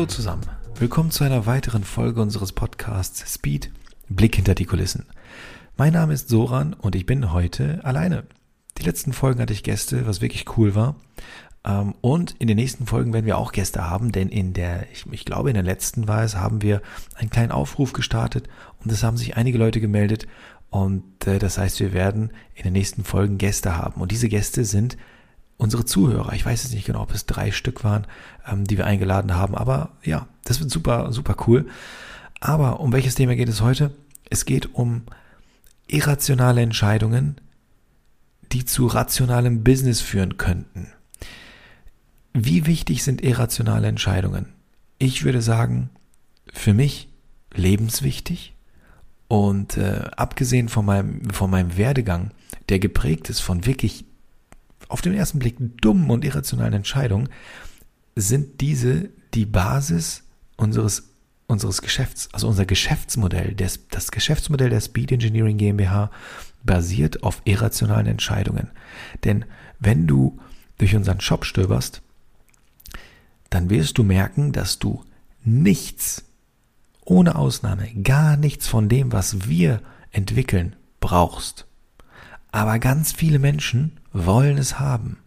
Hallo zusammen. Willkommen zu einer weiteren Folge unseres Podcasts Speed Blick hinter die Kulissen. Mein Name ist Soran und ich bin heute alleine. Die letzten Folgen hatte ich Gäste, was wirklich cool war. Ähm, und in den nächsten Folgen werden wir auch Gäste haben, denn in der, ich, ich glaube in der letzten war es, haben wir einen kleinen Aufruf gestartet und es haben sich einige Leute gemeldet und äh, das heißt, wir werden in den nächsten Folgen Gäste haben. Und diese Gäste sind unsere Zuhörer. Ich weiß jetzt nicht genau, ob es drei Stück waren, ähm, die wir eingeladen haben, aber ja, das wird super, super cool. Aber um welches Thema geht es heute? Es geht um irrationale Entscheidungen, die zu rationalem Business führen könnten. Wie wichtig sind irrationale Entscheidungen? Ich würde sagen, für mich lebenswichtig. Und äh, abgesehen von meinem, von meinem Werdegang, der geprägt ist von wirklich auf den ersten Blick dummen und irrationalen Entscheidungen, sind diese die Basis unseres, unseres Geschäfts, also unser Geschäftsmodell. Das, das Geschäftsmodell der Speed Engineering GmbH basiert auf irrationalen Entscheidungen. Denn wenn du durch unseren Shop stöberst, dann wirst du merken, dass du nichts, ohne Ausnahme, gar nichts von dem, was wir entwickeln, brauchst. Aber ganz viele Menschen wollen es haben.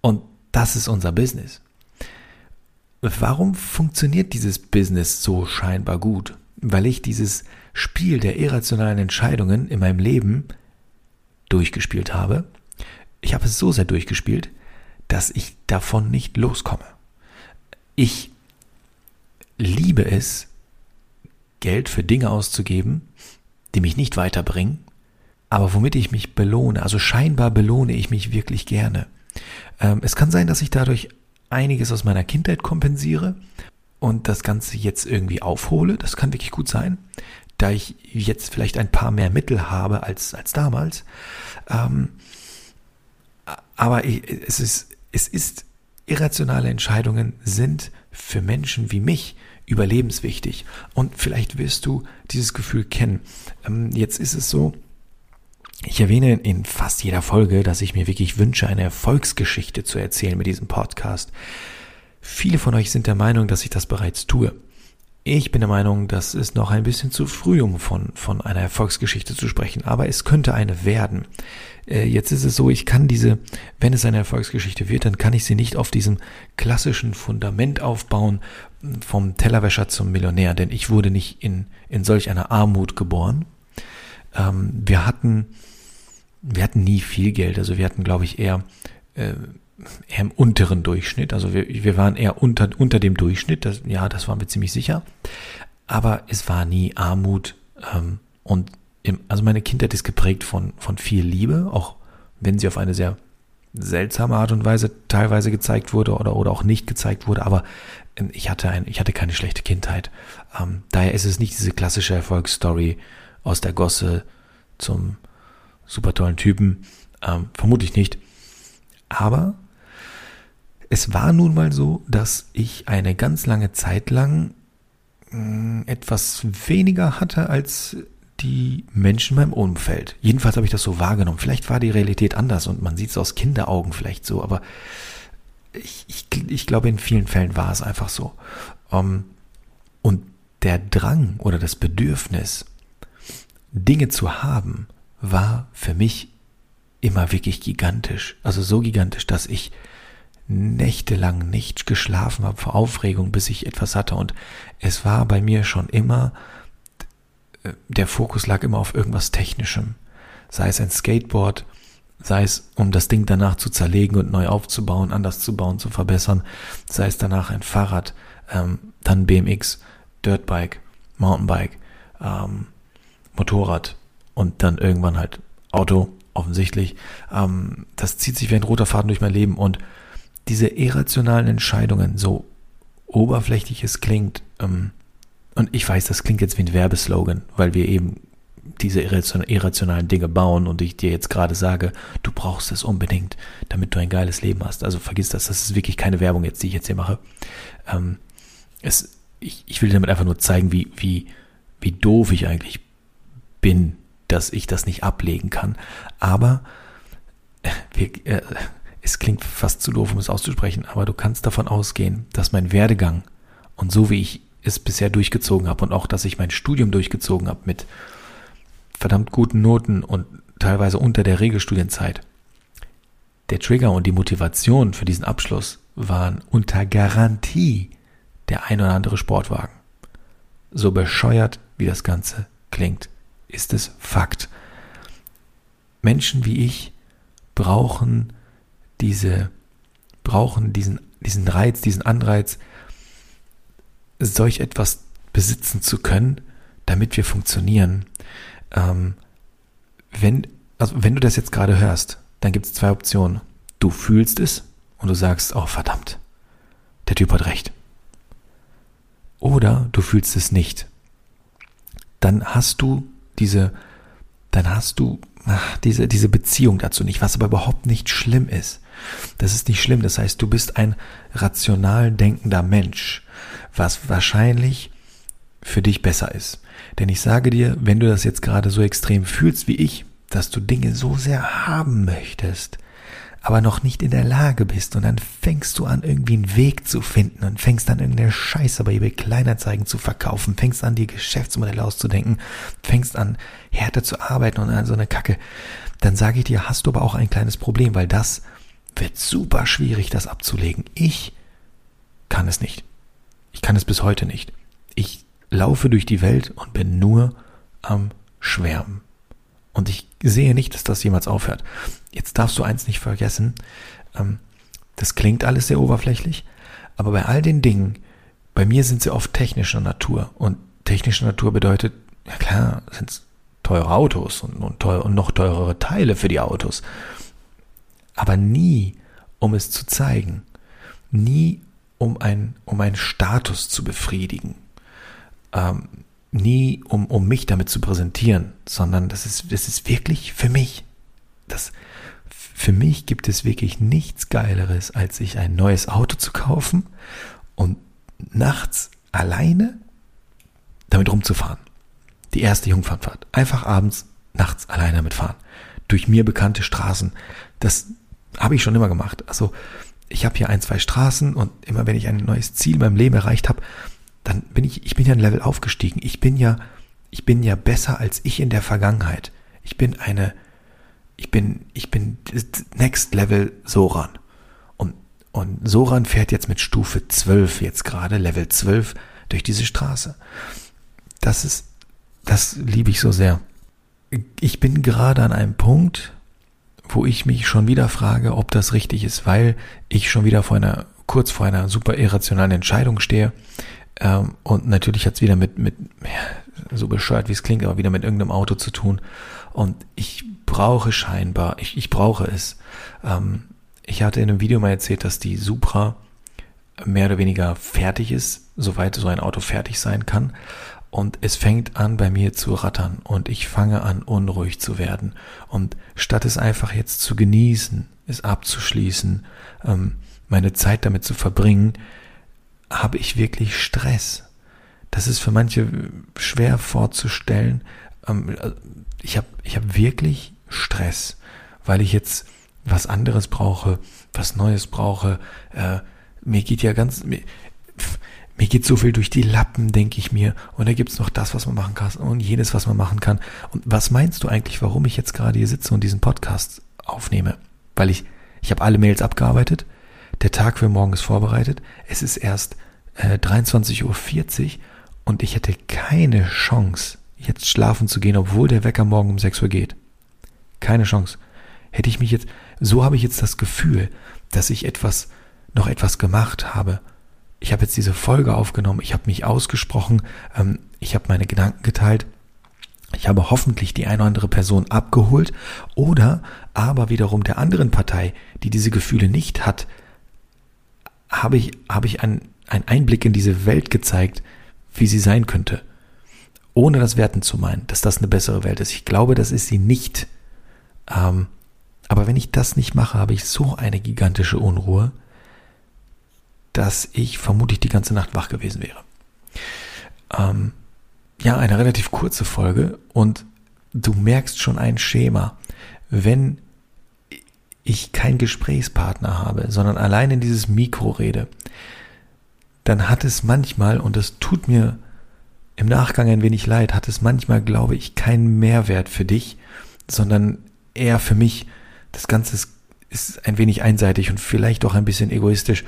Und das ist unser Business. Warum funktioniert dieses Business so scheinbar gut? Weil ich dieses Spiel der irrationalen Entscheidungen in meinem Leben durchgespielt habe. Ich habe es so sehr durchgespielt, dass ich davon nicht loskomme. Ich liebe es, Geld für Dinge auszugeben, die mich nicht weiterbringen, aber womit ich mich belohne, also scheinbar belohne ich mich wirklich gerne. Ähm, es kann sein, dass ich dadurch einiges aus meiner Kindheit kompensiere und das Ganze jetzt irgendwie aufhole. Das kann wirklich gut sein, da ich jetzt vielleicht ein paar mehr Mittel habe als, als damals. Ähm, aber es ist, es ist, irrationale Entscheidungen sind für Menschen wie mich überlebenswichtig. Und vielleicht wirst du dieses Gefühl kennen. Ähm, jetzt ist es so, ich erwähne in fast jeder Folge, dass ich mir wirklich wünsche, eine Erfolgsgeschichte zu erzählen mit diesem Podcast. Viele von euch sind der Meinung, dass ich das bereits tue. Ich bin der Meinung, das ist noch ein bisschen zu früh, um von, von einer Erfolgsgeschichte zu sprechen, aber es könnte eine werden. Äh, jetzt ist es so, ich kann diese, wenn es eine Erfolgsgeschichte wird, dann kann ich sie nicht auf diesem klassischen Fundament aufbauen, vom Tellerwäscher zum Millionär, denn ich wurde nicht in, in solch einer Armut geboren. Ähm, wir hatten wir hatten nie viel Geld, also wir hatten, glaube ich, eher, äh, eher im unteren Durchschnitt. Also wir, wir waren eher unter, unter dem Durchschnitt, das, ja, das waren wir ziemlich sicher. Aber es war nie Armut. Ähm, und im, also meine Kindheit ist geprägt von, von viel Liebe, auch wenn sie auf eine sehr seltsame Art und Weise teilweise gezeigt wurde oder, oder auch nicht gezeigt wurde, aber ähm, ich hatte ein, ich hatte keine schlechte Kindheit. Ähm, daher ist es nicht diese klassische Erfolgsstory aus der Gosse zum super tollen Typen. Ähm, vermutlich nicht. Aber es war nun mal so, dass ich eine ganz lange Zeit lang hm, etwas weniger hatte als die Menschen in meinem Umfeld. Jedenfalls habe ich das so wahrgenommen. Vielleicht war die Realität anders und man sieht es aus Kinderaugen vielleicht so, aber ich, ich, ich glaube, in vielen Fällen war es einfach so. Ähm, und der Drang oder das Bedürfnis, Dinge zu haben, war für mich immer wirklich gigantisch. Also so gigantisch, dass ich nächtelang nicht geschlafen habe vor Aufregung, bis ich etwas hatte. Und es war bei mir schon immer, der Fokus lag immer auf irgendwas Technischem. Sei es ein Skateboard, sei es um das Ding danach zu zerlegen und neu aufzubauen, anders zu bauen, zu verbessern, sei es danach ein Fahrrad, ähm, dann BMX, Dirtbike, Mountainbike, ähm, Motorrad, und dann irgendwann halt Auto, offensichtlich. Ähm, das zieht sich wie ein roter Faden durch mein Leben und diese irrationalen Entscheidungen, so oberflächlich es klingt, ähm, und ich weiß, das klingt jetzt wie ein Werbeslogan, weil wir eben diese irrationalen Dinge bauen und ich dir jetzt gerade sage, du brauchst es unbedingt, damit du ein geiles Leben hast. Also vergiss das, das ist wirklich keine Werbung jetzt, die ich jetzt hier mache. Ähm, es, ich, ich will damit einfach nur zeigen, wie, wie, wie doof ich eigentlich bin, dass ich das nicht ablegen kann. Aber wir, äh, es klingt fast zu doof, um es auszusprechen, aber du kannst davon ausgehen, dass mein Werdegang und so wie ich es bisher durchgezogen habe und auch, dass ich mein Studium durchgezogen habe mit verdammt guten Noten und teilweise unter der Regelstudienzeit. Der Trigger und die Motivation für diesen Abschluss waren unter Garantie der ein oder andere Sportwagen. So bescheuert wie das Ganze klingt, ist es Fakt. Menschen wie ich brauchen diese, brauchen diesen, diesen Reiz, diesen Anreiz, solch etwas besitzen zu können, damit wir funktionieren. Ähm, wenn, also wenn du das jetzt gerade hörst, dann gibt es zwei Optionen. Du fühlst es und du sagst, oh verdammt, der Typ hat recht. Oder du fühlst es nicht. Dann hast du diese, dann hast du ach, diese, diese Beziehung dazu nicht, was aber überhaupt nicht schlimm ist. Das ist nicht schlimm. Das heißt, du bist ein rational denkender Mensch, was wahrscheinlich für dich besser ist. Denn ich sage dir, wenn du das jetzt gerade so extrem fühlst wie ich, dass du Dinge so sehr haben möchtest, aber noch nicht in der Lage bist und dann fängst du an, irgendwie einen Weg zu finden und fängst an, irgendeine Scheiße bei eBay Kleinanzeigen zu verkaufen, fängst an, die Geschäftsmodelle auszudenken, fängst an, härter zu arbeiten und an so eine Kacke, dann sage ich dir, hast du aber auch ein kleines Problem, weil das wird super schwierig, das abzulegen. Ich kann es nicht. Ich kann es bis heute nicht. Ich laufe durch die Welt und bin nur am Schwärmen. Und ich sehe nicht, dass das jemals aufhört. Jetzt darfst du eins nicht vergessen. Ähm, das klingt alles sehr oberflächlich, aber bei all den Dingen, bei mir sind sie oft technischer Natur. Und technischer Natur bedeutet, ja klar, sind es teure Autos und, und, teuer, und noch teurere Teile für die Autos. Aber nie, um es zu zeigen. Nie, um, ein, um einen Status zu befriedigen. Ähm, nie, um, um mich damit zu präsentieren, sondern das ist, das ist wirklich für mich. Das, für mich gibt es wirklich nichts Geileres, als sich ein neues Auto zu kaufen und nachts alleine damit rumzufahren. Die erste Jungfernfahrt. Einfach abends, nachts alleine damit fahren. Durch mir bekannte Straßen. Das habe ich schon immer gemacht. Also ich habe hier ein, zwei Straßen und immer wenn ich ein neues Ziel in meinem Leben erreicht habe, dann bin ich, ich bin ja ein Level aufgestiegen. Ich bin ja, ich bin ja besser als ich in der Vergangenheit. Ich bin eine, ich bin, ich bin Next Level Soran. Und, und Soran fährt jetzt mit Stufe 12 jetzt gerade, Level 12 durch diese Straße. Das ist, das liebe ich so sehr. Ich bin gerade an einem Punkt, wo ich mich schon wieder frage, ob das richtig ist, weil ich schon wieder vor einer, kurz vor einer super irrationalen Entscheidung stehe. Ähm, und natürlich hat es wieder mit, mit, so bescheuert wie es klingt, aber wieder mit irgendeinem Auto zu tun. Und ich brauche scheinbar, ich, ich brauche es. Ähm, ich hatte in einem Video mal erzählt, dass die Supra mehr oder weniger fertig ist, soweit so ein Auto fertig sein kann. Und es fängt an bei mir zu rattern und ich fange an unruhig zu werden. Und statt es einfach jetzt zu genießen, es abzuschließen, ähm, meine Zeit damit zu verbringen, habe ich wirklich Stress. Das ist für manche schwer vorzustellen. Ähm, ich habe ich hab wirklich Stress, weil ich jetzt was anderes brauche, was Neues brauche. Äh, mir geht ja ganz, mir, geht so viel durch die Lappen, denke ich mir. Und da gibt's noch das, was man machen kann und jenes, was man machen kann. Und was meinst du eigentlich, warum ich jetzt gerade hier sitze und diesen Podcast aufnehme? Weil ich, ich habe alle Mails abgearbeitet, der Tag für morgen ist vorbereitet. Es ist erst äh, 23.40 Uhr und ich hätte keine Chance, jetzt schlafen zu gehen, obwohl der Wecker morgen um 6 Uhr geht. Keine Chance. Hätte ich mich jetzt, so habe ich jetzt das Gefühl, dass ich etwas, noch etwas gemacht habe. Ich habe jetzt diese Folge aufgenommen, ich habe mich ausgesprochen, ähm, ich habe meine Gedanken geteilt. Ich habe hoffentlich die eine oder andere Person abgeholt oder aber wiederum der anderen Partei, die diese Gefühle nicht hat, habe ich, habe ich einen, einen Einblick in diese Welt gezeigt, wie sie sein könnte. Ohne das werten zu meinen, dass das eine bessere Welt ist. Ich glaube, das ist sie nicht. Ähm, aber wenn ich das nicht mache, habe ich so eine gigantische Unruhe, dass ich vermutlich die ganze Nacht wach gewesen wäre. Ähm, ja, eine relativ kurze Folge und du merkst schon ein Schema. Wenn ich keinen Gesprächspartner habe, sondern allein in dieses Mikro rede, dann hat es manchmal, und das tut mir im Nachgang ein wenig leid, hat es manchmal, glaube ich, keinen Mehrwert für dich, sondern eher für mich. Das Ganze ist, ist ein wenig einseitig und vielleicht auch ein bisschen egoistisch.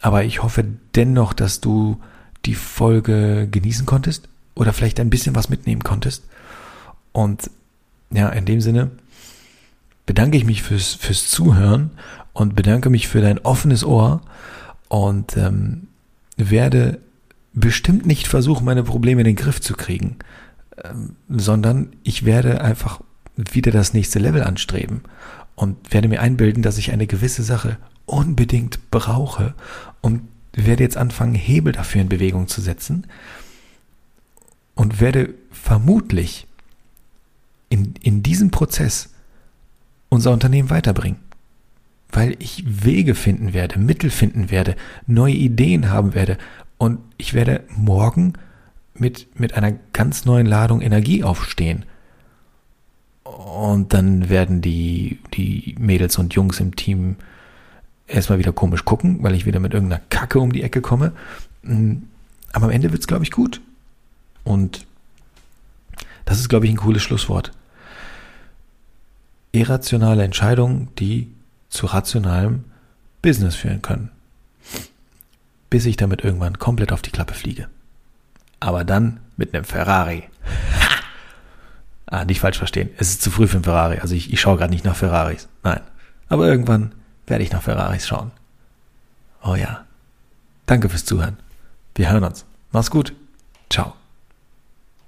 Aber ich hoffe dennoch, dass du die Folge genießen konntest oder vielleicht ein bisschen was mitnehmen konntest. Und ja, in dem Sinne bedanke ich mich fürs, fürs Zuhören und bedanke mich für dein offenes Ohr und ähm, werde bestimmt nicht versuchen, meine Probleme in den Griff zu kriegen, ähm, sondern ich werde einfach wieder das nächste Level anstreben und werde mir einbilden, dass ich eine gewisse Sache unbedingt brauche und werde jetzt anfangen, Hebel dafür in Bewegung zu setzen und werde vermutlich in, in diesem Prozess unser Unternehmen weiterbringen. Weil ich Wege finden werde, Mittel finden werde, neue Ideen haben werde und ich werde morgen mit, mit einer ganz neuen Ladung Energie aufstehen. Und dann werden die, die Mädels und Jungs im Team erstmal wieder komisch gucken, weil ich wieder mit irgendeiner Kacke um die Ecke komme. Mm, aber am Ende wird es, glaube ich, gut. Und das ist, glaube ich, ein cooles Schlusswort. Irrationale Entscheidungen, die zu rationalem Business führen können. Bis ich damit irgendwann komplett auf die Klappe fliege. Aber dann mit einem Ferrari. ah, nicht falsch verstehen. Es ist zu früh für einen Ferrari. Also ich, ich schaue gerade nicht nach Ferraris. Nein. Aber irgendwann werde ich nach Ferraris schauen. Oh ja. Danke fürs Zuhören. Wir hören uns. Mach's gut. Ciao.